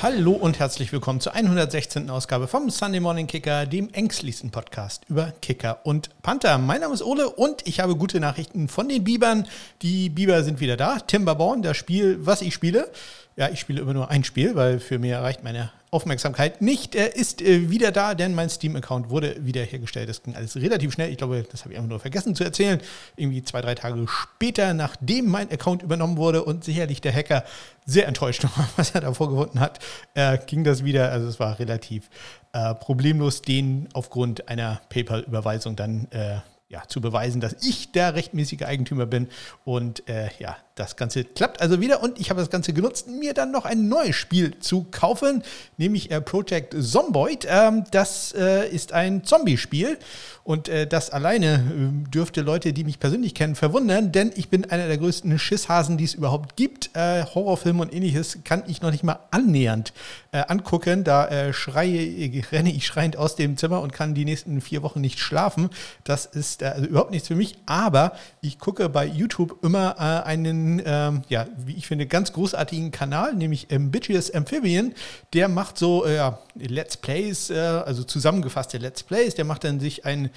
Hallo und herzlich willkommen zur 116. Ausgabe vom Sunday Morning Kicker, dem ängstlichsten Podcast über Kicker und Panther. Mein Name ist Ole und ich habe gute Nachrichten von den Bibern. Die Biber sind wieder da. Timberborn, das Spiel, was ich spiele. Ja, ich spiele immer nur ein Spiel, weil für mich reicht meine Aufmerksamkeit nicht. Er ist äh, wieder da, denn mein Steam-Account wurde wiederhergestellt. Das ging alles relativ schnell. Ich glaube, das habe ich einfach nur vergessen zu erzählen. Irgendwie zwei, drei Tage später, nachdem mein Account übernommen wurde und sicherlich der Hacker sehr enttäuscht war, was er da vorgefunden hat, äh, ging das wieder. Also es war relativ äh, problemlos, den aufgrund einer PayPal-Überweisung dann ja, zu beweisen, dass ich der rechtmäßige Eigentümer bin. Und ja, das Ganze klappt also wieder und ich habe das Ganze genutzt, mir dann noch ein neues Spiel zu kaufen, nämlich äh, Project Zomboid. Ähm, das äh, ist ein Zombie-Spiel und äh, das alleine äh, dürfte Leute, die mich persönlich kennen, verwundern, denn ich bin einer der größten Schisshasen, die es überhaupt gibt. Äh, Horrorfilme und ähnliches kann ich noch nicht mal annähernd äh, angucken. Da schreie, renne ich schreiend aus dem Zimmer und kann die nächsten vier Wochen nicht schlafen. Das ist also überhaupt nichts für mich, aber ich gucke bei YouTube immer einen ähm, ja, wie ich finde, ganz großartigen Kanal, nämlich Ambitious Amphibian. Der macht so äh, Let's Plays, äh, also zusammengefasste Let's Plays. Der macht dann sich ein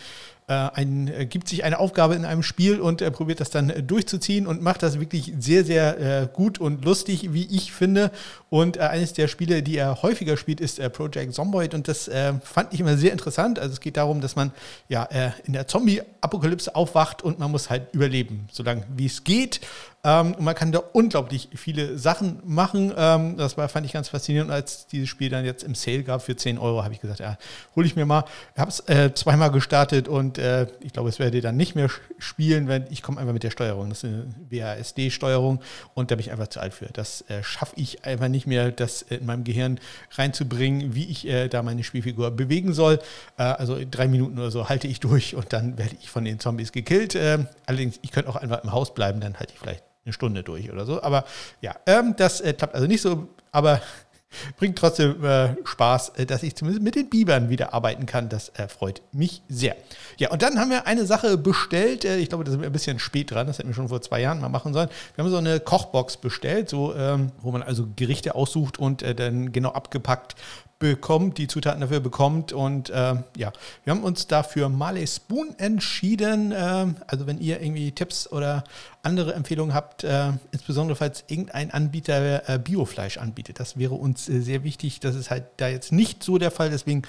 äh, ein, äh, gibt sich eine Aufgabe in einem Spiel und äh, probiert das dann äh, durchzuziehen und macht das wirklich sehr, sehr äh, gut und lustig, wie ich finde. Und äh, eines der Spiele, die er häufiger spielt, ist Project Zomboid und das fand ich immer sehr interessant. Also es geht darum, dass man ja in der Zombie-Apokalypse aufwacht und man muss halt überleben, solange wie es geht. Ähm, und man kann da unglaublich viele Sachen machen. Ähm, das war, fand ich ganz faszinierend. Als dieses Spiel dann jetzt im Sale gab für 10 Euro, habe ich gesagt, ja, hole ich mir mal. Ich habe es äh, zweimal gestartet und äh, ich glaube, es werde dann nicht mehr spielen, weil ich komme einfach mit der Steuerung. Das ist eine WASD-Steuerung und da bin ich einfach zu alt für. Das äh, schaffe ich einfach nicht mehr, das in meinem Gehirn reinzubringen, wie ich äh, da meine Spielfigur bewegen soll. Äh, also drei Minuten oder so halte ich durch und dann werde ich von den Zombies gekillt. Ähm, allerdings, ich könnte auch einfach im Haus bleiben, dann halte ich vielleicht eine Stunde durch oder so. Aber ja, ähm, das äh, klappt also nicht so, aber bringt trotzdem äh, Spaß, äh, dass ich zumindest mit den Bibern wieder arbeiten kann. Das äh, freut mich sehr. Ja, und dann haben wir eine Sache bestellt. Äh, ich glaube, da sind wir ein bisschen spät dran. Das hätten wir schon vor zwei Jahren mal machen sollen. Wir haben so eine Kochbox bestellt, so, ähm, wo man also Gerichte aussucht und äh, dann genau abgepackt bekommt, die Zutaten dafür bekommt. Und äh, ja, wir haben uns dafür Marley Spoon entschieden. Äh, also wenn ihr irgendwie Tipps oder andere Empfehlungen habt, äh, insbesondere falls irgendein Anbieter äh, Biofleisch anbietet, das wäre uns äh, sehr wichtig. Das ist halt da jetzt nicht so der Fall. Deswegen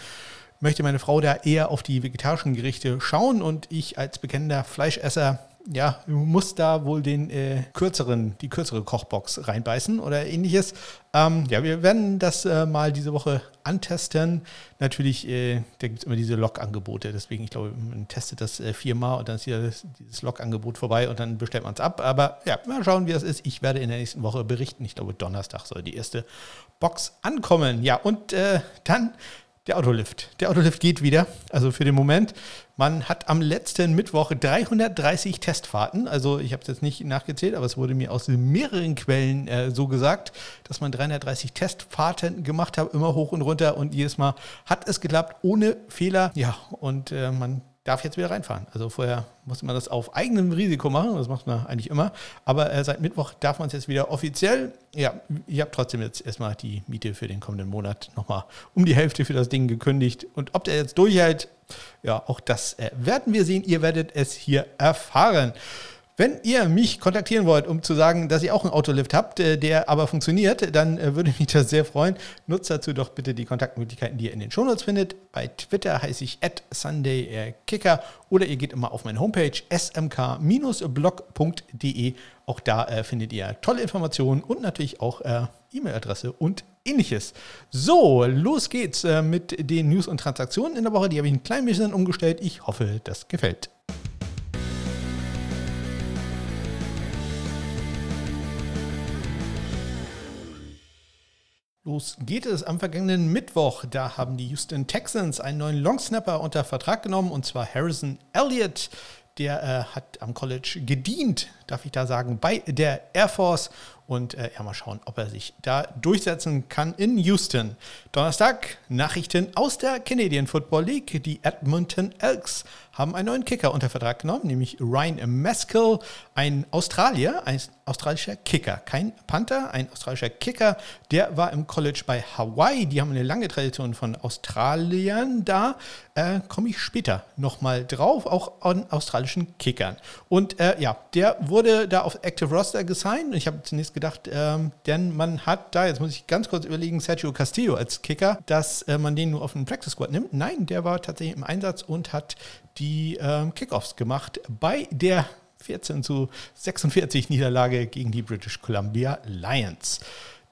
möchte meine Frau da eher auf die vegetarischen Gerichte schauen und ich als bekennender Fleischesser ja, du musst da wohl den äh, kürzeren, die kürzere Kochbox reinbeißen oder ähnliches. Ähm, ja, wir werden das äh, mal diese Woche antesten. Natürlich, äh, da gibt es immer diese Log-Angebote, deswegen, ich glaube, man testet das äh, viermal und dann ist hier das, dieses Log-Angebot vorbei und dann bestellt man es ab. Aber ja, mal schauen, wie das ist. Ich werde in der nächsten Woche berichten. Ich glaube, Donnerstag soll die erste Box ankommen. Ja, und äh, dann der Autolift. Der Autolift geht wieder, also für den Moment. Man hat am letzten Mittwoch 330 Testfahrten, also ich habe es jetzt nicht nachgezählt, aber es wurde mir aus mehreren Quellen äh, so gesagt, dass man 330 Testfahrten gemacht hat, immer hoch und runter und jedes Mal hat es geklappt, ohne Fehler. Ja, und äh, man darf jetzt wieder reinfahren. Also vorher musste man das auf eigenem Risiko machen, das macht man eigentlich immer. Aber äh, seit Mittwoch darf man es jetzt wieder offiziell. Ja, ich habe trotzdem jetzt erstmal die Miete für den kommenden Monat nochmal um die Hälfte für das Ding gekündigt. Und ob der jetzt durchhält, ja, auch das äh, werden wir sehen. Ihr werdet es hier erfahren. Wenn ihr mich kontaktieren wollt, um zu sagen, dass ihr auch einen Autolift habt, äh, der aber funktioniert, dann äh, würde mich das sehr freuen. Nutzt dazu doch bitte die Kontaktmöglichkeiten, die ihr in den Shownotes findet. Bei Twitter heiße ich at SundayKicker oder ihr geht immer auf meine Homepage smk-blog.de. Auch da äh, findet ihr tolle Informationen und natürlich auch äh, E-Mail-Adresse und ähnliches. So, los geht's äh, mit den News und Transaktionen in der Woche. Die habe ich ein klein bisschen umgestellt. Ich hoffe, das gefällt. Los geht es am vergangenen Mittwoch. Da haben die Houston Texans einen neuen Longsnapper unter Vertrag genommen, und zwar Harrison Elliott. Der äh, hat am College gedient, darf ich da sagen, bei der Air Force Und äh, ja, mal schauen, ob er sich da durchsetzen kann in Houston. Donnerstag Nachrichten aus der Canadian Football League. Die Edmonton Elks haben einen neuen Kicker unter Vertrag genommen, nämlich Ryan Maskell, ein Australier, ein australischer Kicker, kein Panther, ein australischer Kicker, der war im College bei Hawaii. Die haben eine lange Tradition von Australiern da. Äh, Komme ich später nochmal drauf, auch an australischen Kickern. Und äh, ja, der wurde da auf Active Roster gesigned. Ich habe zunächst gedacht, ähm, denn man hat da, jetzt muss ich ganz kurz überlegen, Sergio Castillo als Kicker, dass äh, man den nur auf den Practice Squad nimmt. Nein, der war tatsächlich im Einsatz und hat die ähm, Kickoffs gemacht bei der 14 zu 46 Niederlage gegen die British Columbia Lions.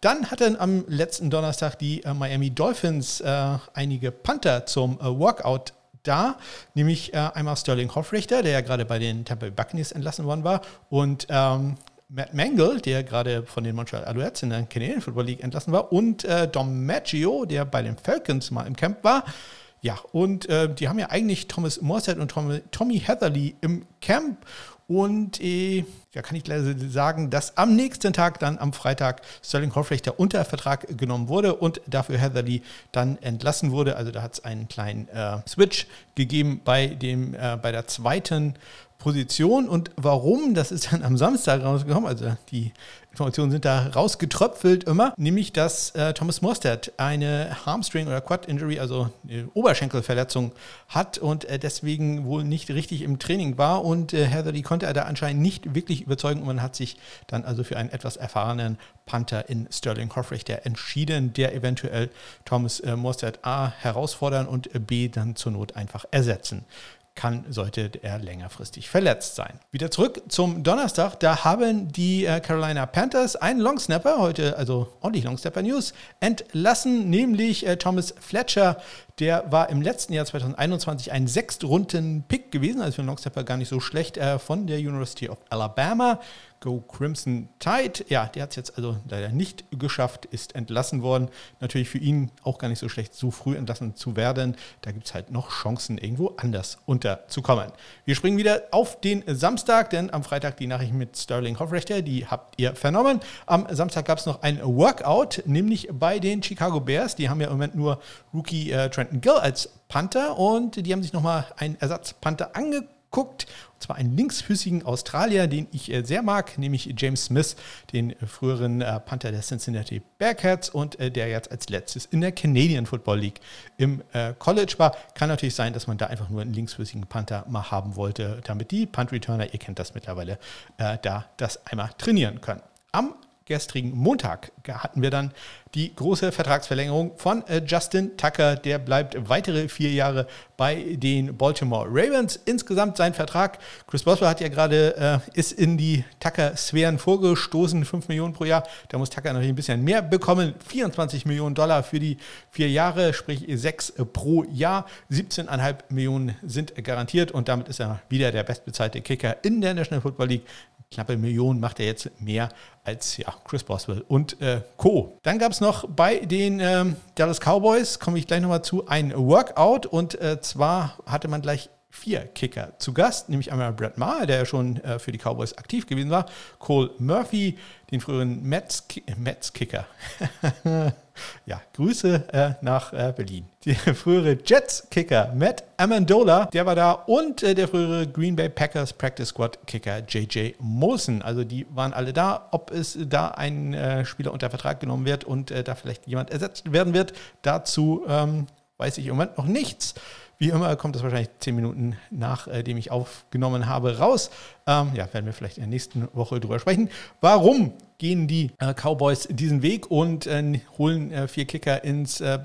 Dann hatten am letzten Donnerstag die äh, Miami Dolphins äh, einige Panther zum äh, Workout da, nämlich äh, einmal Sterling Hoffrichter, der ja gerade bei den Tampa Bay Buccaneers entlassen worden war, und ähm, Matt Mangle, der gerade von den Montreal Alouettes in der Canadian Football League entlassen war, und äh, Dom Maggio, der bei den Falcons mal im Camp war. Ja, und äh, die haben ja eigentlich Thomas Morset und Tom, Tommy Heatherly im Camp. Und äh, ja, kann ich leider sagen, dass am nächsten Tag, dann am Freitag, Sterling Hoffrechter unter Vertrag genommen wurde und dafür Heatherly dann entlassen wurde. Also da hat es einen kleinen äh, Switch gegeben bei, dem, äh, bei der zweiten Position. Und warum, das ist dann am Samstag rausgekommen, also die Informationen sind da rausgetröpfelt immer, nämlich dass äh, Thomas Mostert eine Hamstring- oder Quad-Injury, also eine Oberschenkelverletzung hat und äh, deswegen wohl nicht richtig im Training war. Und äh, Heatherly konnte er da anscheinend nicht wirklich überzeugen. Und man hat sich dann also für einen etwas erfahrenen Panther in Sterling Hoffrichter entschieden, der eventuell Thomas äh, Mostert A herausfordern und B dann zur Not einfach ersetzen kann, sollte er längerfristig verletzt sein. Wieder zurück zum Donnerstag. Da haben die äh, Carolina Panthers einen Longsnapper, heute also ordentlich Longsnapper News, entlassen, nämlich äh, Thomas Fletcher. Der war im letzten Jahr 2021 ein Sechstrunden-Pick gewesen, also für einen Longsnapper gar nicht so schlecht, äh, von der University of Alabama. Go Crimson Tide. Ja, der hat es jetzt also leider nicht geschafft, ist entlassen worden. Natürlich für ihn auch gar nicht so schlecht, so früh entlassen zu werden. Da gibt es halt noch Chancen, irgendwo anders unterzukommen. Wir springen wieder auf den Samstag, denn am Freitag die Nachricht mit Sterling Hoffrechter, die habt ihr vernommen. Am Samstag gab es noch ein Workout, nämlich bei den Chicago Bears. Die haben ja im Moment nur Rookie äh, Trenton Gill als Panther und die haben sich nochmal einen Ersatzpanther angeguckt guckt. Und zwar einen linksfüßigen Australier, den ich äh, sehr mag, nämlich James Smith, den äh, früheren äh, Panther der Cincinnati Bearcats und der jetzt als letztes in der Canadian Football League im College war. Kann natürlich sein, dass man da einfach nur einen linksfüßigen Panther mal haben wollte, damit die Punt-Returner, ihr kennt das mittlerweile, da das einmal trainieren können. Am gestrigen Montag hatten wir dann die große Vertragsverlängerung von äh, Justin Tucker. Der bleibt weitere vier Jahre bei den Baltimore Ravens. Insgesamt sein Vertrag, Chris Boswell hat ja gerade, äh, ist in die Tucker-Sphären vorgestoßen, 5 Millionen pro Jahr. Da muss Tucker natürlich ein bisschen mehr bekommen. 24 Millionen Dollar für die vier Jahre, sprich 6 pro Jahr. 17,5 Millionen sind garantiert und damit ist er wieder der bestbezahlte Kicker in der National Football League knappe Million macht er jetzt mehr als ja, Chris Boswell und äh, Co. Dann gab es noch bei den ähm, Dallas Cowboys, komme ich gleich nochmal zu, ein Workout und äh, zwar hatte man gleich vier Kicker zu Gast, nämlich einmal Brett Maher, der ja schon äh, für die Cowboys aktiv gewesen war, Cole Murphy, den früheren Mets-Kicker. ja, Grüße äh, nach äh, Berlin. Der frühere Jets-Kicker Matt Amendola, der war da und äh, der frühere Green Bay Packers Practice Squad-Kicker JJ Molson. Also die waren alle da. Ob es da ein äh, Spieler unter Vertrag genommen wird und äh, da vielleicht jemand ersetzt werden wird, dazu ähm, weiß ich im Moment noch nichts. Wie immer kommt das wahrscheinlich zehn Minuten nachdem äh, ich aufgenommen habe raus. Ähm, ja, werden wir vielleicht in der nächsten Woche drüber sprechen. Warum gehen die äh, Cowboys diesen Weg und äh, holen äh, vier Kicker ins äh,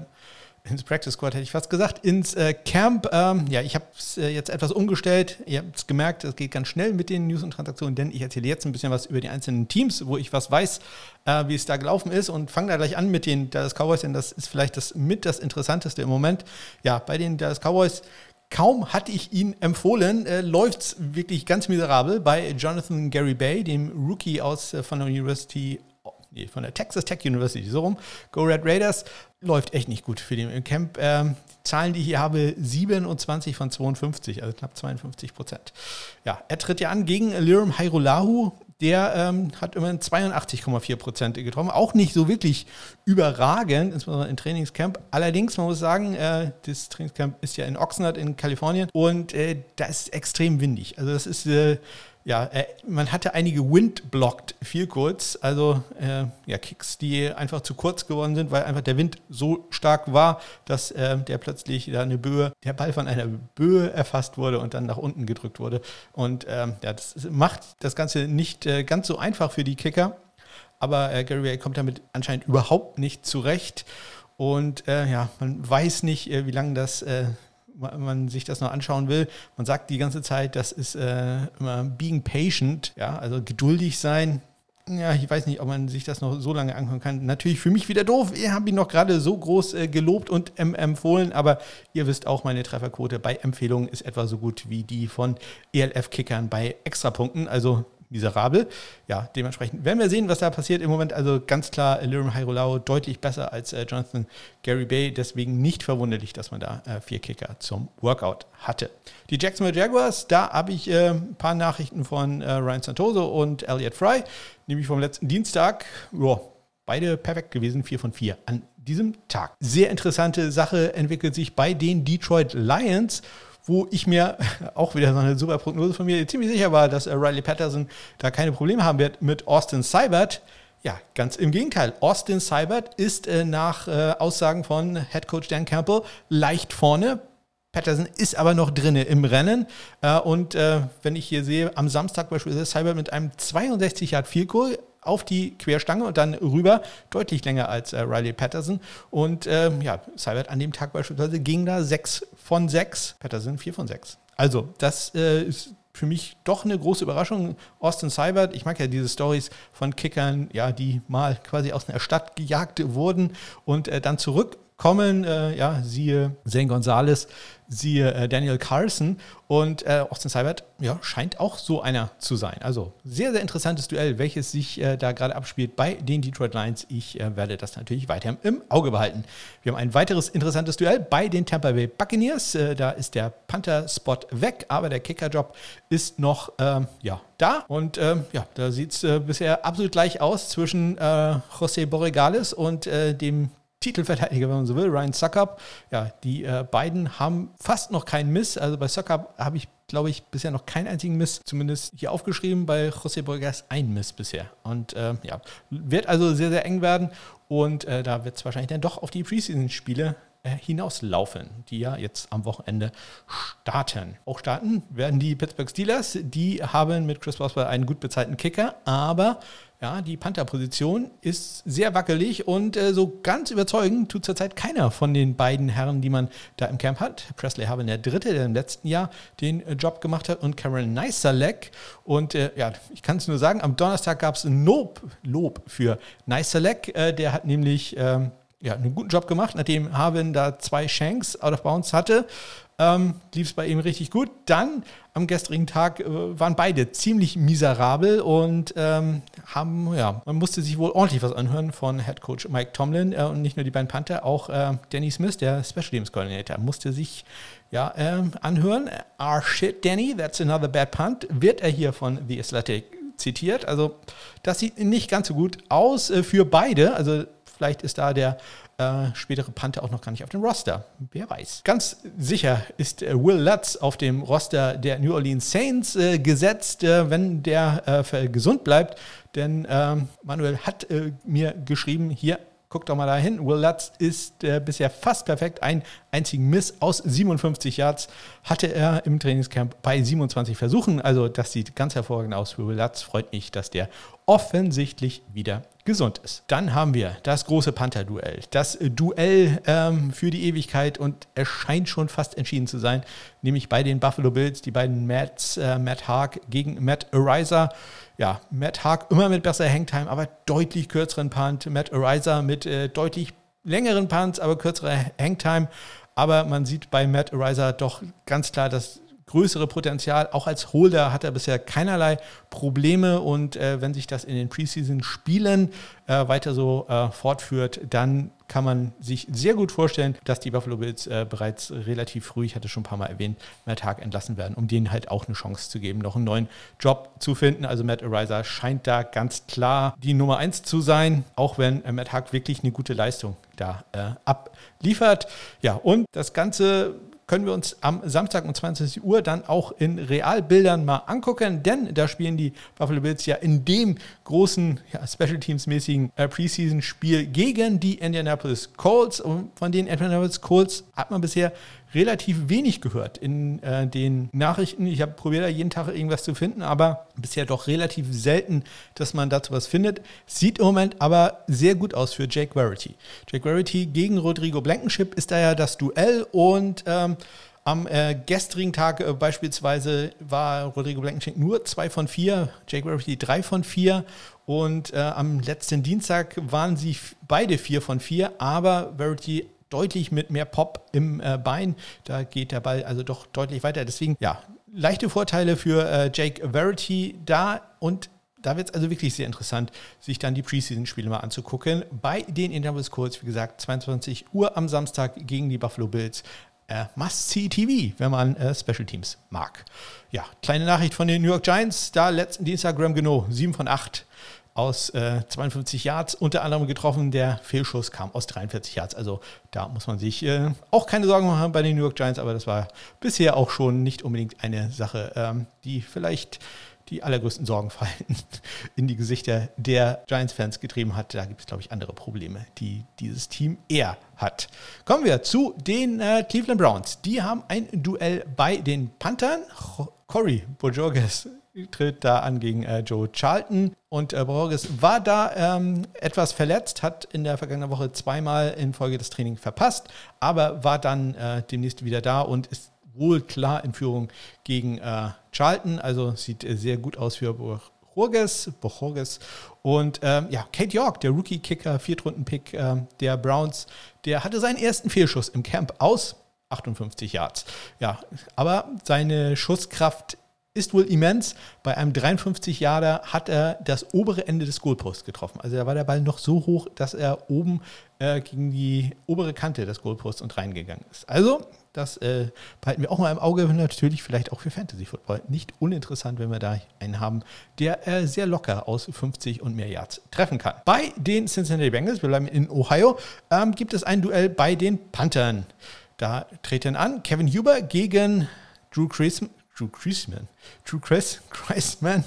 ins Practice Squad hätte ich fast gesagt, ins äh, Camp. Ähm, ja, ich habe es äh, jetzt etwas umgestellt. Ihr habt es gemerkt, es geht ganz schnell mit den News und Transaktionen, denn ich erzähle jetzt ein bisschen was über die einzelnen Teams, wo ich was weiß, äh, wie es da gelaufen ist und fange da gleich an mit den Dallas Cowboys, denn das ist vielleicht das mit das Interessanteste im Moment. Ja, bei den Dallas Cowboys Kaum hatte ich ihn empfohlen, äh, läuft es wirklich ganz miserabel bei Jonathan Gary Bay, dem Rookie aus äh, von der University nee, von der Texas Tech University, so rum. Go Red Raiders läuft echt nicht gut für den Camp. Ähm, Zahlen, die ich hier habe, 27 von 52, also knapp 52 Prozent. Ja, er tritt ja an gegen Lirum Hairolahu, der ähm, hat immerhin 82,4 Prozent getroffen. Auch nicht so wirklich überragend, insbesondere im Trainingscamp. Allerdings, man muss sagen, äh, das Trainingscamp ist ja in Oxnard in Kalifornien und äh, da ist extrem windig. Also das ist äh, ja, äh, man hatte einige Wind-blocked viel kurz, also äh, ja, Kicks, die einfach zu kurz geworden sind, weil einfach der Wind so stark war, dass äh, der plötzlich da eine Böe, der Ball von einer Böe erfasst wurde und dann nach unten gedrückt wurde. Und ähm, ja, das macht das Ganze nicht äh, ganz so einfach für die Kicker, aber äh, Gary Ray kommt damit anscheinend überhaupt nicht zurecht. Und äh, ja, man weiß nicht, wie lange das man sich das noch anschauen will. Man sagt die ganze Zeit, das ist äh, immer being patient, ja, also geduldig sein. Ja, ich weiß nicht, ob man sich das noch so lange angucken kann. Natürlich für mich wieder doof. Ihr habt ihn noch gerade so groß äh, gelobt und ähm, empfohlen, aber ihr wisst auch, meine Trefferquote bei Empfehlungen ist etwa so gut wie die von ELF-Kickern bei Extrapunkten. Also miserabel. Ja, dementsprechend werden wir sehen, was da passiert. Im Moment also ganz klar Lirim Hairolau deutlich besser als äh, Jonathan Gary Bay. Deswegen nicht verwunderlich, dass man da äh, vier Kicker zum Workout hatte. Die Jacksonville Jaguars, da habe ich äh, ein paar Nachrichten von äh, Ryan Santoso und Elliot Fry, nämlich vom letzten Dienstag. Joa, beide perfekt gewesen, vier von vier an diesem Tag. Sehr interessante Sache entwickelt sich bei den Detroit Lions wo ich mir auch wieder so eine super Prognose von mir ziemlich sicher war, dass äh, Riley Patterson da keine Probleme haben wird mit Austin Seibert. Ja, ganz im Gegenteil. Austin Seibert ist äh, nach äh, Aussagen von Head Coach Dan Campbell leicht vorne. Patterson ist aber noch drinne im Rennen. Äh, und äh, wenn ich hier sehe, am Samstag beispielsweise Seibert mit einem 62 Yard Field Goal auf die Querstange und dann rüber, deutlich länger als äh, Riley Patterson. Und ähm, ja, Seibert an dem Tag beispielsweise ging da 6 von 6, Patterson 4 von 6. Also, das äh, ist für mich doch eine große Überraschung. Austin Seibert, ich mag ja diese Stories von Kickern, ja, die mal quasi aus einer Stadt gejagt wurden und äh, dann zurückkommen. Äh, ja, siehe Zane Gonzalez, siehe äh, Daniel Carlson und äh, Austin Seibert ja, scheint auch so einer zu sein. Also sehr, sehr interessantes Duell, welches sich äh, da gerade abspielt bei den Detroit Lions. Ich äh, werde das natürlich weiter im Auge behalten. Wir haben ein weiteres interessantes Duell bei den Tampa Bay Buccaneers. Äh, da ist der Panther-Spot weg, aber der Kicker-Job ist noch ähm, ja, da. Und ähm, ja, da sieht es äh, bisher absolut gleich aus zwischen José Borregales und dem Titelverteidiger, wenn man so will, Ryan Suckup. Ja, die äh, beiden haben fast noch keinen Miss. Also bei Suckup habe ich, glaube ich, bisher noch keinen einzigen Miss, zumindest hier aufgeschrieben. Bei José Borges ein Miss bisher. Und äh, ja, wird also sehr, sehr eng werden. Und äh, da wird es wahrscheinlich dann doch auf die Preseason-Spiele äh, hinauslaufen, die ja jetzt am Wochenende starten. Auch starten werden die Pittsburgh Steelers. Die haben mit Chris Boswell einen gut bezahlten Kicker, aber ja, die Panther-Position ist sehr wackelig und äh, so ganz überzeugend tut zurzeit keiner von den beiden Herren, die man da im Camp hat. Presley Haben der Dritte, der im letzten Jahr den äh, Job gemacht hat, und Karen Neiserleck. Und äh, ja, ich kann es nur sagen, am Donnerstag gab es ein Lob, Lob für Neiserleck. Äh, der hat nämlich ähm, ja, einen guten Job gemacht, nachdem Haben da zwei Shanks out of bounds hatte ähm, lief es bei ihm richtig gut. Dann am gestrigen Tag äh, waren beide ziemlich miserabel und ähm, haben, ja, man musste sich wohl ordentlich was anhören von Head Coach Mike Tomlin äh, und nicht nur die beiden Panther, auch äh, Danny Smith, der Special Teams Coordinator, musste sich ja, ähm, anhören. Ah, shit, Danny, that's another bad punt, wird er hier von The Athletic zitiert. Also das sieht nicht ganz so gut aus äh, für beide. Also vielleicht ist da der äh, spätere Panther auch noch gar nicht auf dem Roster. Wer weiß. Ganz sicher ist äh, Will Lutz auf dem Roster der New Orleans Saints äh, gesetzt, äh, wenn der äh, gesund bleibt. Denn ähm, Manuel hat äh, mir geschrieben, hier Guck doch mal dahin. Will Lutz ist äh, bisher fast perfekt. Ein einzigen Miss aus 57 Yards hatte er im Trainingscamp bei 27 Versuchen. Also das sieht ganz hervorragend aus für Will Lutz. Freut mich, dass der offensichtlich wieder gesund ist. Dann haben wir das große Panther-Duell. Das Duell ähm, für die Ewigkeit und es scheint schon fast entschieden zu sein, nämlich bei den Buffalo Bills, die beiden Mats, äh, Matt Haag gegen Matt Ariza. Ja, Matt Haag immer mit besser Hangtime, aber deutlich kürzeren Punt. Matt Ariza mit äh, deutlich längeren Punts, aber kürzerer Hangtime. Aber man sieht bei Matt Ariza doch ganz klar, dass größere Potenzial. Auch als Holder hat er bisher keinerlei Probleme und äh, wenn sich das in den Preseason-Spielen äh, weiter so äh, fortführt, dann kann man sich sehr gut vorstellen, dass die Buffalo Bills äh, bereits relativ früh, ich hatte schon ein paar Mal erwähnt, Matt Haag entlassen werden, um denen halt auch eine Chance zu geben, noch einen neuen Job zu finden. Also Matt Ariza scheint da ganz klar die Nummer eins zu sein, auch wenn äh, Matt Haag wirklich eine gute Leistung da äh, abliefert. Ja, und das Ganze können wir uns am Samstag um 22 Uhr dann auch in Realbildern mal angucken, denn da spielen die Buffalo Bills ja in dem großen ja, Special Teams-mäßigen äh, Preseason-Spiel gegen die Indianapolis Colts. Und von den Indianapolis Colts hat man bisher relativ wenig gehört in äh, den Nachrichten. Ich habe probiert, da jeden Tag irgendwas zu finden, aber bisher doch relativ selten, dass man dazu was findet. Sieht im Moment aber sehr gut aus für Jake Verity. Jake Verity gegen Rodrigo Blankenship ist da ja das Duell und ähm, am äh, gestrigen Tag äh, beispielsweise war Rodrigo Blankenship nur zwei von vier, Jake Verity drei von vier und äh, am letzten Dienstag waren sie beide vier von vier, aber Verity deutlich mit mehr Pop im äh, Bein. Da geht der Ball also doch deutlich weiter. Deswegen, ja, leichte Vorteile für äh, Jake Verity da und da wird es also wirklich sehr interessant, sich dann die Preseason-Spiele mal anzugucken. Bei den Indianapolis Colts, wie gesagt, 22 Uhr am Samstag gegen die Buffalo Bills. Äh, Must-See-TV, wenn man äh, Special Teams mag. Ja, kleine Nachricht von den New York Giants. Da letzten Dienstag Graham Geno, 7 von 8 aus äh, 52 Yards, unter anderem getroffen. Der Fehlschuss kam aus 43 Yards. Also da muss man sich äh, auch keine Sorgen machen bei den New York Giants, aber das war bisher auch schon nicht unbedingt eine Sache, ähm, die vielleicht die allergrößten Sorgenfalten in die Gesichter der Giants-Fans getrieben hat. Da gibt es, glaube ich, andere Probleme, die dieses Team eher hat. Kommen wir zu den äh, Cleveland Browns. Die haben ein Duell bei den Panthern. Corey Bojorges tritt da an gegen äh, Joe Charlton. Und äh, Borges war da ähm, etwas verletzt, hat in der vergangenen Woche zweimal in Folge das Training verpasst, aber war dann äh, demnächst wieder da und ist wohl klar in Führung gegen äh, Charlton. Also sieht äh, sehr gut aus für Borges. Borges. Und ähm, ja, Kate York, der Rookie-Kicker, Viertrunden-Pick äh, der Browns, der hatte seinen ersten Fehlschuss im Camp aus 58 Yards. Ja, aber seine Schusskraft ist wohl immens. Bei einem 53 Jahre hat er das obere Ende des Goalposts getroffen. Also da war der Ball noch so hoch, dass er oben äh, gegen die obere Kante des Goalposts und reingegangen ist. Also das äh, behalten wir auch mal im Auge. Natürlich vielleicht auch für Fantasy Football. Nicht uninteressant, wenn wir da einen haben, der äh, sehr locker aus 50 und mehr Yards treffen kann. Bei den Cincinnati Bengals, wir bleiben in Ohio, ähm, gibt es ein Duell bei den Panthern. Da treten an Kevin Huber gegen Drew Chrism Drew Chrisman. Drew Chris, Chrisman,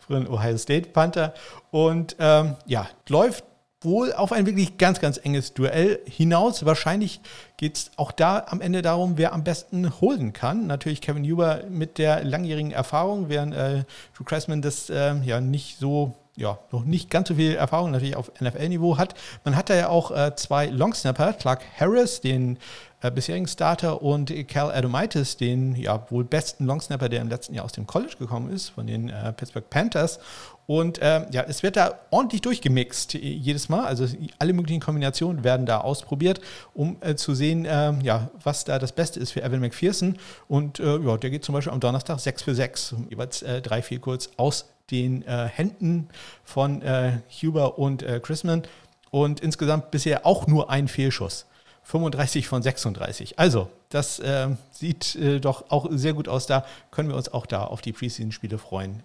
früher Ohio State Panther. Und ähm, ja, läuft wohl auf ein wirklich ganz, ganz enges Duell hinaus. Wahrscheinlich geht es auch da am Ende darum, wer am besten holen kann. Natürlich Kevin Huber mit der langjährigen Erfahrung, während äh, Drew Cressman das äh, ja nicht so ja, noch nicht ganz so viel Erfahrung natürlich auf NFL-Niveau hat. Man hat da ja auch äh, zwei Longsnapper, Clark Harris, den äh, bisherigen Starter, und Cal Adomaitis, den ja wohl besten Longsnapper, der im letzten Jahr aus dem College gekommen ist, von den äh, Pittsburgh Panthers. Und ähm, ja, es wird da ordentlich durchgemixt jedes Mal. Also alle möglichen Kombinationen werden da ausprobiert, um äh, zu sehen, äh, ja, was da das Beste ist für Evan McPherson. Und äh, ja, der geht zum Beispiel am Donnerstag 6 für 6, jeweils äh, drei, vier kurz aus den äh, Händen von äh, Huber und äh, Chrisman und insgesamt bisher auch nur ein Fehlschuss. 35 von 36. Also, das äh, sieht äh, doch auch sehr gut aus. Da können wir uns auch da auf die Preseason-Spiele freuen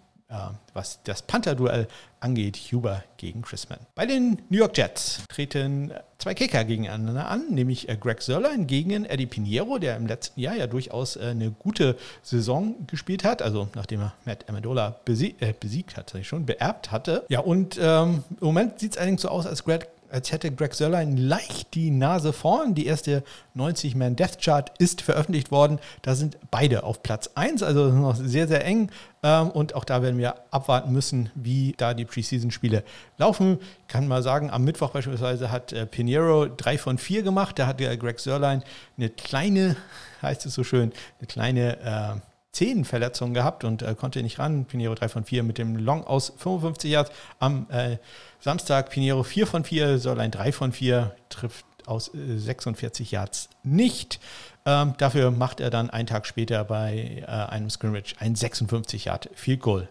was das Panther-Duell angeht, Huber gegen Chrisman. Bei den New York Jets treten zwei Kicker gegeneinander an, nämlich äh, Greg Sörlein gegen Eddie Pinheiro, der im letzten Jahr ja durchaus äh, eine gute Saison gespielt hat, also nachdem er Matt Amendola besiegt, äh, besiegt hat, schon beerbt hatte. Ja, und ähm, im Moment sieht es allerdings so aus, als Greg als hätte Greg Sörlein leicht die Nase vorn. Die erste 90-Man Death Chart ist veröffentlicht worden. Da sind beide auf Platz 1, also noch sehr, sehr eng. Ähm, und auch da werden wir abwarten müssen, wie da die Preseason-Spiele laufen. Ich kann mal sagen, am Mittwoch beispielsweise hat äh, Pinheiro 3 von 4 gemacht. Da hat Greg Sörlein eine kleine, heißt es so schön, eine kleine äh, Zehenverletzung gehabt und äh, konnte nicht ran. Pinheiro 3 von 4 mit dem Long aus 55 Yards. Am äh, Samstag Pinheiro 4 von 4, Sörlein 3 von 4, trifft aus 46 äh, Yards nicht. Ähm, dafür macht er dann einen Tag später bei äh, einem Scrimmage ein 56 Yard Field Goal.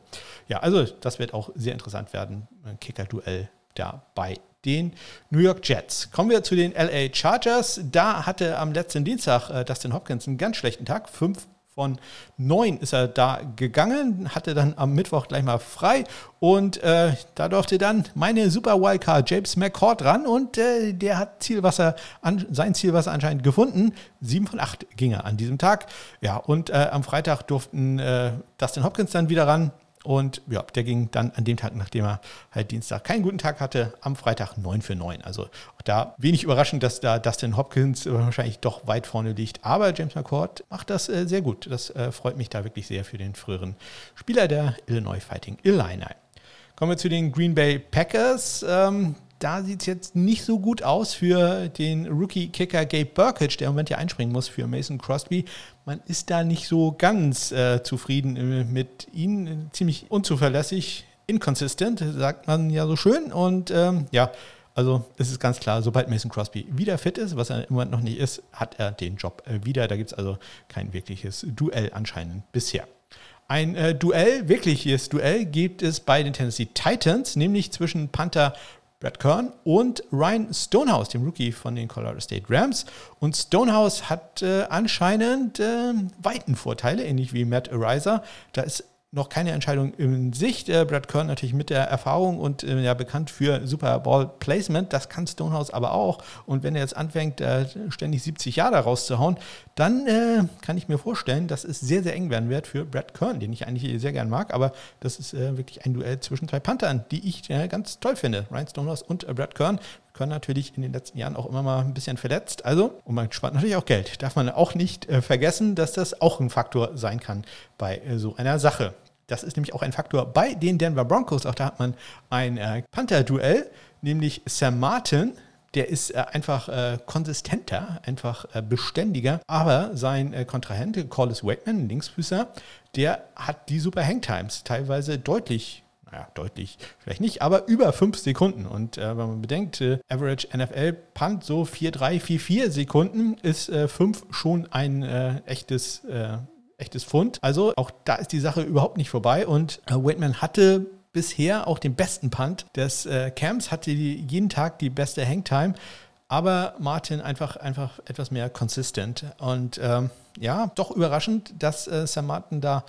Ja, also das wird auch sehr interessant werden. Ein Kicker-Duell da bei den New York Jets. Kommen wir zu den LA Chargers. Da hatte am letzten Dienstag äh, Dustin Hopkins einen ganz schlechten Tag. Fünf von neun ist er da gegangen, hatte dann am Mittwoch gleich mal frei und äh, da durfte dann meine Super Wildcard James McCord ran und äh, der hat Zielwasser an, sein Zielwasser anscheinend gefunden. Sieben von acht ging er an diesem Tag. Ja, und äh, am Freitag durften äh, Dustin Hopkins dann wieder ran. Und ja, der ging dann an dem Tag, nachdem er halt Dienstag keinen guten Tag hatte, am Freitag 9 für 9. Also auch da wenig überraschend, dass da Dustin Hopkins wahrscheinlich doch weit vorne liegt. Aber James McCord macht das äh, sehr gut. Das äh, freut mich da wirklich sehr für den früheren Spieler der Illinois Fighting Illini. Kommen wir zu den Green Bay Packers. Ähm, da sieht es jetzt nicht so gut aus für den Rookie-Kicker Gabe Burkett, der im Moment ja einspringen muss für Mason Crosby. Man ist da nicht so ganz äh, zufrieden äh, mit ihm. Ziemlich unzuverlässig, inconsistent, sagt man ja so schön. Und ähm, ja, also es ist ganz klar, sobald Mason Crosby wieder fit ist, was er im Moment noch nicht ist, hat er den Job äh, wieder. Da gibt es also kein wirkliches Duell anscheinend bisher. Ein äh, Duell, wirkliches Duell, gibt es bei den Tennessee Titans, nämlich zwischen Panther Brad Kern und Ryan Stonehouse, dem Rookie von den Colorado State Rams. Und Stonehouse hat äh, anscheinend äh, Weitenvorteile, ähnlich wie Matt Ariza. Da ist noch keine Entscheidung in Sicht. Äh, Brad Kern natürlich mit der Erfahrung und äh, ja bekannt für Super Bowl Placement. Das kann Stonehouse aber auch. Und wenn er jetzt anfängt, äh, ständig 70 Jahre rauszuhauen, dann äh, kann ich mir vorstellen, dass es sehr, sehr eng werden wird für Brad Kern, den ich eigentlich sehr gern mag. Aber das ist äh, wirklich ein Duell zwischen zwei Panthern, die ich äh, ganz toll finde. Ryan Stonehouse und Brad Kern. Kern natürlich in den letzten Jahren auch immer mal ein bisschen verletzt. Also, und man spart natürlich auch Geld. Darf man auch nicht vergessen, dass das auch ein Faktor sein kann bei so einer Sache. Das ist nämlich auch ein Faktor bei den Denver Broncos. Auch da hat man ein äh, Panther-Duell, nämlich Sam Martin. Der ist äh, einfach äh, konsistenter, einfach äh, beständiger. Aber sein äh, Kontrahent, Collis Wakeman, Linksfüßer, der hat die super Hangtimes. Teilweise deutlich naja, deutlich vielleicht nicht, aber über fünf Sekunden. Und äh, wenn man bedenkt, äh, Average NFL Punt so 4-3, 4-4 Sekunden, ist 5 äh, schon ein äh, echtes äh, echtes Fund. Also auch da ist die Sache überhaupt nicht vorbei und äh, Waitman hatte bisher auch den besten Punt des äh, Camps, hatte die, jeden Tag die beste Hangtime, aber Martin einfach, einfach etwas mehr consistent und ähm, ja, doch überraschend, dass Sam Martin da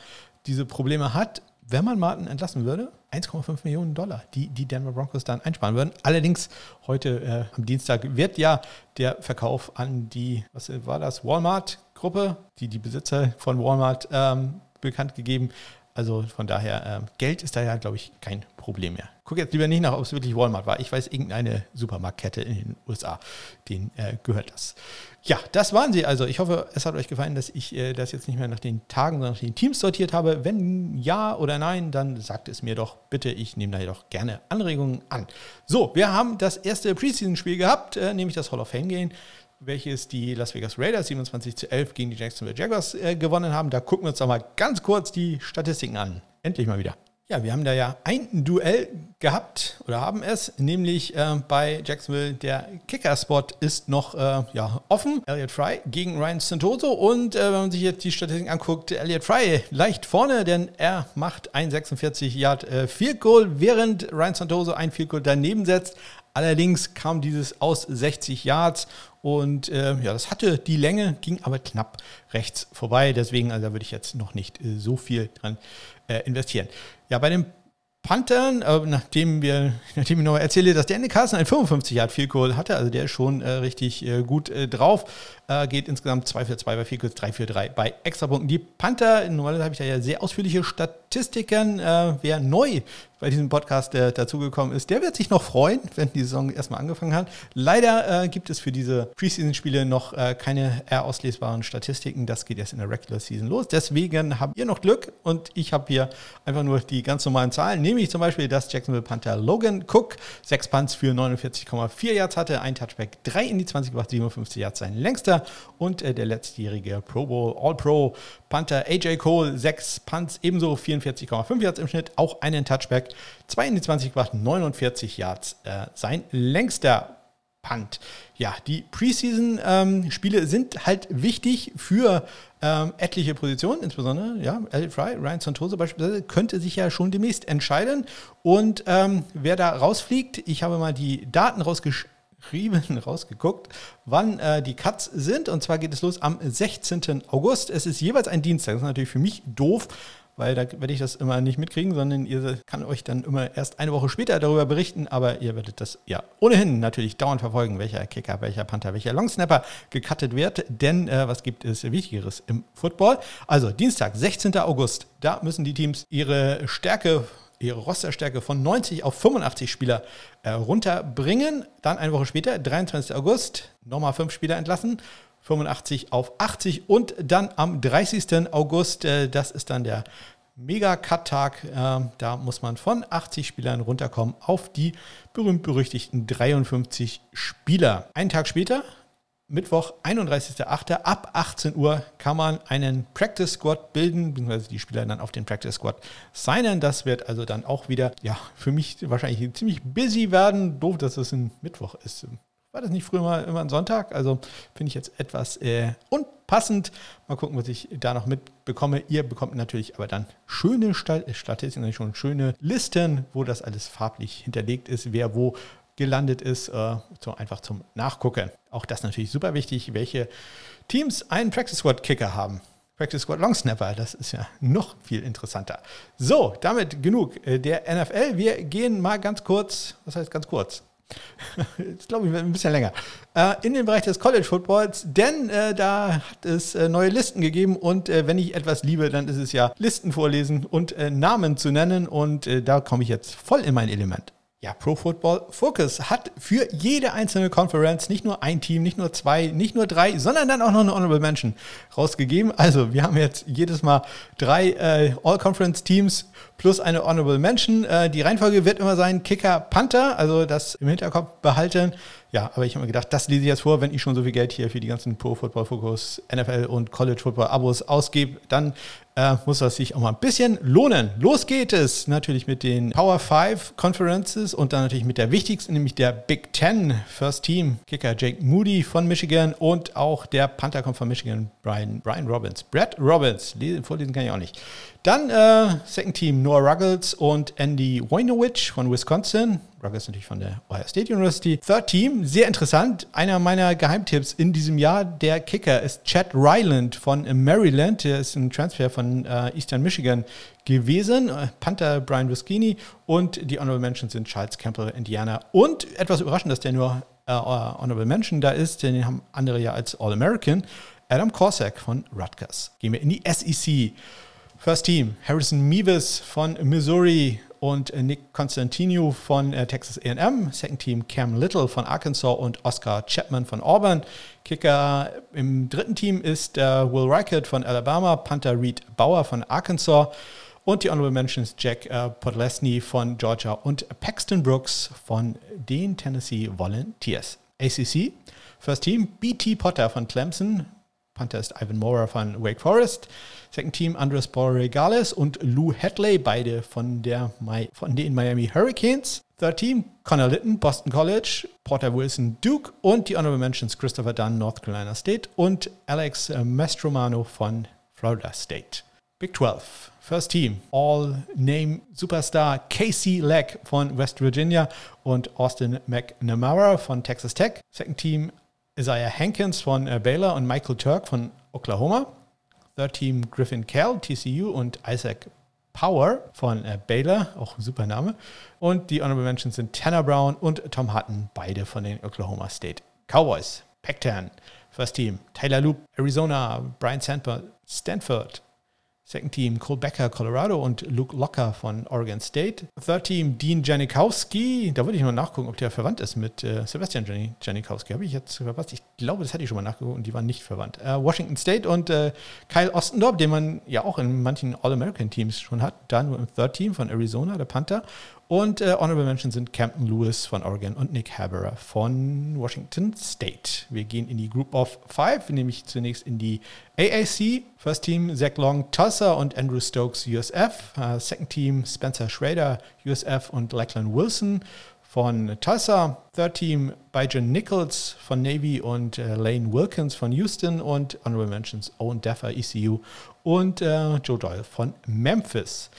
diese Probleme hat. Wenn man Martin entlassen würde, 1,5 Millionen Dollar, die die Denver Broncos dann einsparen würden. Allerdings heute äh, am Dienstag wird ja der Verkauf an die, was war das, Walmart-Gruppe, die die Besitzer von Walmart ähm, bekannt gegeben. Also von daher, äh, Geld ist da ja, glaube ich, kein Problem mehr. Guck jetzt lieber nicht nach, ob es wirklich Walmart war. Ich weiß, irgendeine Supermarktkette in den USA, denen äh, gehört das. Ja, das waren sie also. Ich hoffe, es hat euch gefallen, dass ich äh, das jetzt nicht mehr nach den Tagen, sondern nach den Teams sortiert habe. Wenn ja oder nein, dann sagt es mir doch bitte. Ich nehme da jedoch gerne Anregungen an. So, wir haben das erste Preseason-Spiel gehabt, äh, nämlich das Hall of Fame Game welches die Las Vegas Raiders 27 zu 11 gegen die Jacksonville Jaguars äh, gewonnen haben. Da gucken wir uns doch mal ganz kurz die Statistiken an. Endlich mal wieder. Ja, wir haben da ja ein Duell gehabt oder haben es, nämlich äh, bei Jacksonville. Der Kicker-Spot ist noch äh, ja, offen. Elliot Fry gegen Ryan Santoso. Und äh, wenn man sich jetzt die Statistiken anguckt, Elliot Fry leicht vorne, denn er macht ein 46 Yard äh, Field Goal, während Ryan Santoso ein Field Goal daneben setzt. Allerdings kam dieses aus 60 Yards und äh, ja, das hatte die Länge, ging aber knapp rechts vorbei. Deswegen, also da würde ich jetzt noch nicht äh, so viel dran äh, investieren. Ja, bei den Panthern, äh, nachdem, wir, nachdem ich noch erzähle, dass der Andy Carson ein 55 Yard Field Goal hatte, also der ist schon äh, richtig äh, gut äh, drauf, äh, geht insgesamt 2 für 2 bei Field Goals, 3 für 3 bei Extrapunkten. Die Panther, normalerweise habe ich da ja sehr ausführliche Statistiken. Äh, wer neu bei diesem Podcast dazugekommen ist, der wird sich noch freuen, wenn die Saison erstmal angefangen hat. Leider gibt es für diese Preseason-Spiele noch keine eher auslesbaren Statistiken. Das geht erst in der Regular Season los. Deswegen habt ihr noch Glück und ich habe hier einfach nur die ganz normalen Zahlen. Nämlich zum Beispiel, dass Jacksonville Panther Logan Cook sechs Punts für 49,4 Yards hatte, ein Touchback, drei in die 20 gebracht, 57 Yards sein längster und äh, der letztjährige Pro Bowl All-Pro Panther AJ Cole, sechs Punts, ebenso 44,5 Yards im Schnitt, auch einen Touchback, 2 in die 20 gebracht, 49 Yards. Äh, sein längster Punt. Ja, die Preseason-Spiele ähm, sind halt wichtig für ähm, etliche Positionen, insbesondere, ja, Elliot Fry, Ryan Santoso beispielsweise, könnte sich ja schon demnächst entscheiden. Und ähm, wer da rausfliegt, ich habe mal die Daten rausgeschrieben, rausgeguckt, wann äh, die Cuts sind. Und zwar geht es los am 16. August. Es ist jeweils ein Dienstag. Das ist natürlich für mich doof, weil da werde ich das immer nicht mitkriegen, sondern ihr kann euch dann immer erst eine Woche später darüber berichten, aber ihr werdet das ja ohnehin natürlich dauernd verfolgen, welcher Kicker, welcher Panther, welcher Longsnapper gecuttet wird, denn äh, was gibt es Wichtigeres im Football? Also Dienstag, 16. August, da müssen die Teams ihre Stärke ihre Rosterstärke von 90 auf 85 Spieler äh, runterbringen. Dann eine Woche später, 23. August, nochmal fünf Spieler entlassen. 85 auf 80 und dann am 30. August, äh, das ist dann der Mega-Cut-Tag, äh, da muss man von 80 Spielern runterkommen auf die berühmt-berüchtigten 53 Spieler. Einen Tag später, Mittwoch, 31.08. ab 18 Uhr kann man einen Practice Squad bilden, beziehungsweise die Spieler dann auf den Practice Squad signen. Das wird also dann auch wieder, ja, für mich wahrscheinlich ziemlich busy werden. Doof, dass es ein Mittwoch ist. War das nicht früher mal immer ein Sonntag? Also finde ich jetzt etwas äh, unpassend. Mal gucken, was ich da noch mitbekomme. Ihr bekommt natürlich aber dann schöne äh, Statistiken, schon schöne Listen, wo das alles farblich hinterlegt ist, wer wo gelandet ist, äh, so einfach zum Nachgucken. Auch das natürlich super wichtig, welche Teams einen Practice Squad Kicker haben. Practice Squad Long Snapper, das ist ja noch viel interessanter. So, damit genug äh, der NFL. Wir gehen mal ganz kurz, was heißt ganz kurz? Jetzt glaube ich ein bisschen länger. Äh, in den Bereich des College Footballs, denn äh, da hat es äh, neue Listen gegeben und wenn ich etwas liebe, dann ist es ja Listen vorlesen und Namen zu nennen und da komme ich jetzt voll in mein Element. Ja, Pro Football Focus hat für jede einzelne Conference nicht nur ein Team, nicht nur zwei, nicht nur drei, sondern dann auch noch eine Honorable Mention rausgegeben. Also wir haben jetzt jedes Mal drei All-Conference-Teams plus eine Honorable Mention. Äh, die Reihenfolge wird immer sein Kicker, Panther, also das im Hinterkopf behalten. Ja, aber ich habe mir gedacht, das lese ich jetzt vor, wenn ich schon so viel Geld hier für die ganzen Pro Football Focus, NFL und College Football Abos ausgebe, dann äh, muss das sich auch mal ein bisschen lohnen. Los geht es natürlich mit den Power 5 Conferences und dann natürlich mit der wichtigsten, nämlich der Big Ten First Team Kicker Jake Moody von Michigan und auch der Panther kommt von Michigan, Brian, Brian Robbins. Brad Robbins, lesen, vorlesen kann ich auch nicht. Dann äh, Second Team Noah Ruggles und Andy Wojnowicz von Wisconsin. Ruggles natürlich von der Ohio State University. Third Team, sehr interessant. Einer meiner Geheimtipps in diesem Jahr, der Kicker ist Chad Ryland von Maryland. Der ist ein Transfer von äh, Eastern Michigan gewesen. Panther Brian Wiskini und die Honorable Mentions sind Charles Campbell, Indiana. Und etwas überraschend, dass der nur äh, Honorable Mention da ist, denn den haben andere ja als All-American. Adam Korsak von Rutgers. Gehen wir in die SEC. First Team, Harrison Meeves von Missouri und Nick Constantino von äh, Texas AM. Second Team, Cam Little von Arkansas und Oscar Chapman von Auburn. Kicker im dritten Team ist äh, Will Reichert von Alabama, Panther Reed Bauer von Arkansas und die Honorable Mentions Jack äh, Podlesny von Georgia und Paxton Brooks von den Tennessee Volunteers. ACC, First Team, BT Potter von Clemson, Panther ist Ivan Mora von Wake Forest. Second Team Andres Borregales und Lou Hadley, beide von, der, von den Miami Hurricanes. Third Team Connor Litton, Boston College, Porter Wilson, Duke und die Honorable Mentions Christopher Dunn, North Carolina State und Alex Mastromano von Florida State. Big 12. First Team, All-Name Superstar Casey Leck von West Virginia und Austin McNamara von Texas Tech. Second Team Isaiah Hankins von äh, Baylor und Michael Turk von Oklahoma. Third Team Griffin Kell, TCU und Isaac Power von äh, Baylor, auch ein super Name. Und die Honorable Mentions sind Tanner Brown und Tom Hutton, beide von den Oklahoma State Cowboys. Pac-10, First Team, Tyler Loop, Arizona, Brian Sandberg, Stanford, Second Team Cole Becker, Colorado und Luke Locker von Oregon State. Third Team Dean Janikowski. Da würde ich mal nachgucken, ob der verwandt ist mit äh, Sebastian Janikowski. Habe ich jetzt verpasst? Ich glaube, das hatte ich schon mal nachgeguckt und die waren nicht verwandt. Äh, Washington State und äh, Kyle Ostendorp, den man ja auch in manchen All-American-Teams schon hat. Da nur im Third Team von Arizona, der Panther. Und äh, Honorable Mention sind Campton Lewis von Oregon und Nick Haberer von Washington State. Wir gehen in die Group of Five, nämlich zunächst in die AAC. First Team Zach Long, Tulsa und Andrew Stokes, USF. Uh, second Team Spencer Schrader, USF und Lachlan Wilson von Tulsa, Third Team Bijan Nichols von Navy und äh, Lane Wilkins von Houston und Honorable Mentions Owen Deffer, ECU und äh, Joe Doyle von Memphis.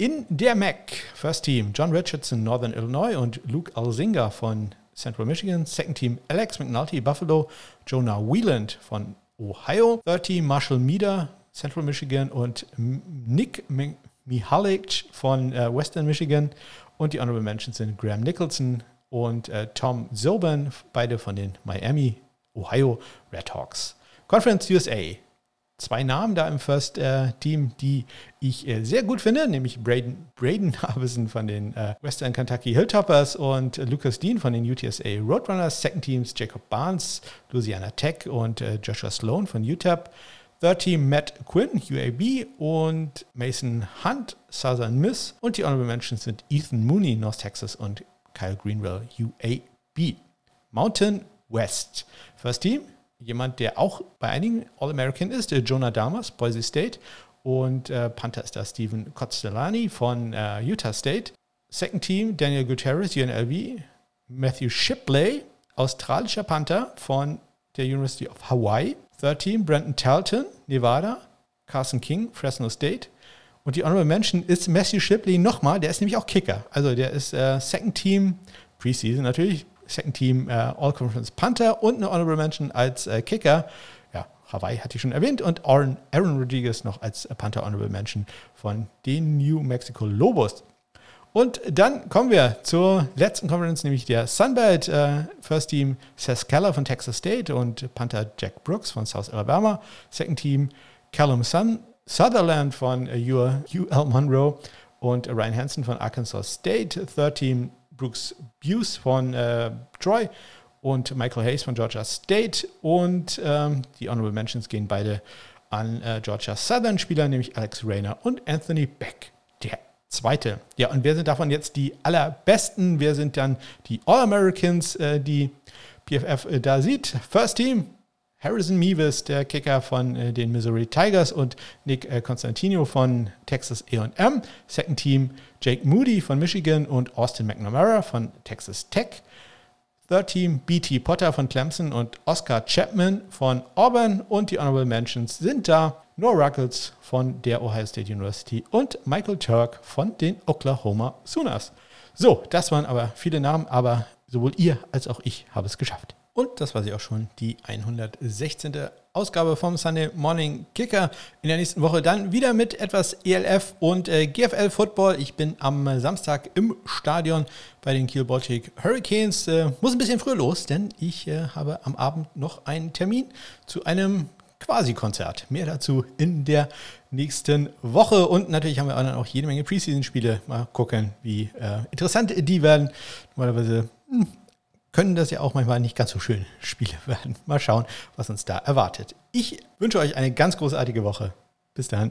In der MAC, First Team John Richardson, Northern Illinois und Luke Alzinga von Central Michigan. Second Team Alex McNulty, Buffalo, Jonah Wieland von Ohio. Third Team Marshall Meader, Central Michigan und Nick Mihalik von äh, Western Michigan. Und die Honorable Mentions sind Graham Nicholson und äh, Tom Zoban, beide von den Miami, Ohio Redhawks. Conference USA. Zwei Namen da im First äh, Team, die ich äh, sehr gut finde, nämlich Braden, Braden Harbison von den äh, Western Kentucky Hilltoppers und Lucas Dean von den UTSA Roadrunners. Second Teams Jacob Barnes, Louisiana Tech und äh, Joshua Sloan von UTEP. Third Team Matt Quinn, UAB und Mason Hunt, Southern Miss. Und die Honorable Mentions sind Ethan Mooney, North Texas und Kyle Greenwell, UAB. Mountain West. First Team, jemand, der auch bei einigen All-American ist, Jonah Damas, Boise State. Und äh, Panther ist da Steven Costellani von äh, Utah State. Second Team, Daniel Gutierrez, UNLV. Matthew Shipley, australischer Panther von der University of Hawaii. Third Team, Brandon Talton, Nevada, Carson King, Fresno State. Und die Honorable Mention ist Matthew Shipley nochmal, der ist nämlich auch Kicker. Also der ist äh, Second Team, Preseason natürlich, Second Team äh, All-Conference Panther und eine Honorable Mention als äh, Kicker. Ja, Hawaii hatte ich schon erwähnt und Aaron, Aaron Rodriguez noch als Panther Honorable Mention von den New Mexico Lobos. Und dann kommen wir zur letzten Conference, nämlich der Sunbelt äh, First Team Seth Keller von Texas State und Panther Jack Brooks von South Alabama. Second Team Callum Sun, Sutherland von äh, UL Monroe und Ryan Hansen von Arkansas State. Third Team Brooks Buse von äh, Troy und Michael Hayes von Georgia State. Und ähm, die Honorable Mentions gehen beide an äh, Georgia Southern Spieler, nämlich Alex Rayner und Anthony Beck. Der Zweite. Ja, und wer sind davon jetzt die allerbesten? Wer sind dann die All-Americans, äh, die PFF äh, da sieht? First Team, Harrison Meevis, der Kicker von äh, den Missouri Tigers und Nick äh, Constantino von Texas A&M. Second Team, Jake Moody von Michigan und Austin McNamara von Texas Tech. Third Team, BT Potter von Clemson und Oscar Chapman von Auburn. Und die Honorable Mentions sind da Noah Ruckles von der Ohio State University und Michael Turk von den Oklahoma Sooners. So, das waren aber viele Namen, aber sowohl ihr als auch ich habe es geschafft. Und das war sie auch schon, die 116. Ausgabe vom Sunday Morning Kicker. In der nächsten Woche dann wieder mit etwas ELF und äh, GFL Football. Ich bin am Samstag im Stadion bei den Kiel Baltic Hurricanes. Äh, muss ein bisschen früh los, denn ich äh, habe am Abend noch einen Termin zu einem Quasi-Konzert. Mehr dazu in der nächsten Woche. Und natürlich haben wir dann auch jede Menge Preseason-Spiele. Mal gucken, wie äh, interessant die werden. Normalerweise hm, können das ja auch manchmal nicht ganz so schöne Spiele werden. Mal schauen, was uns da erwartet. Ich wünsche euch eine ganz großartige Woche. Bis dann.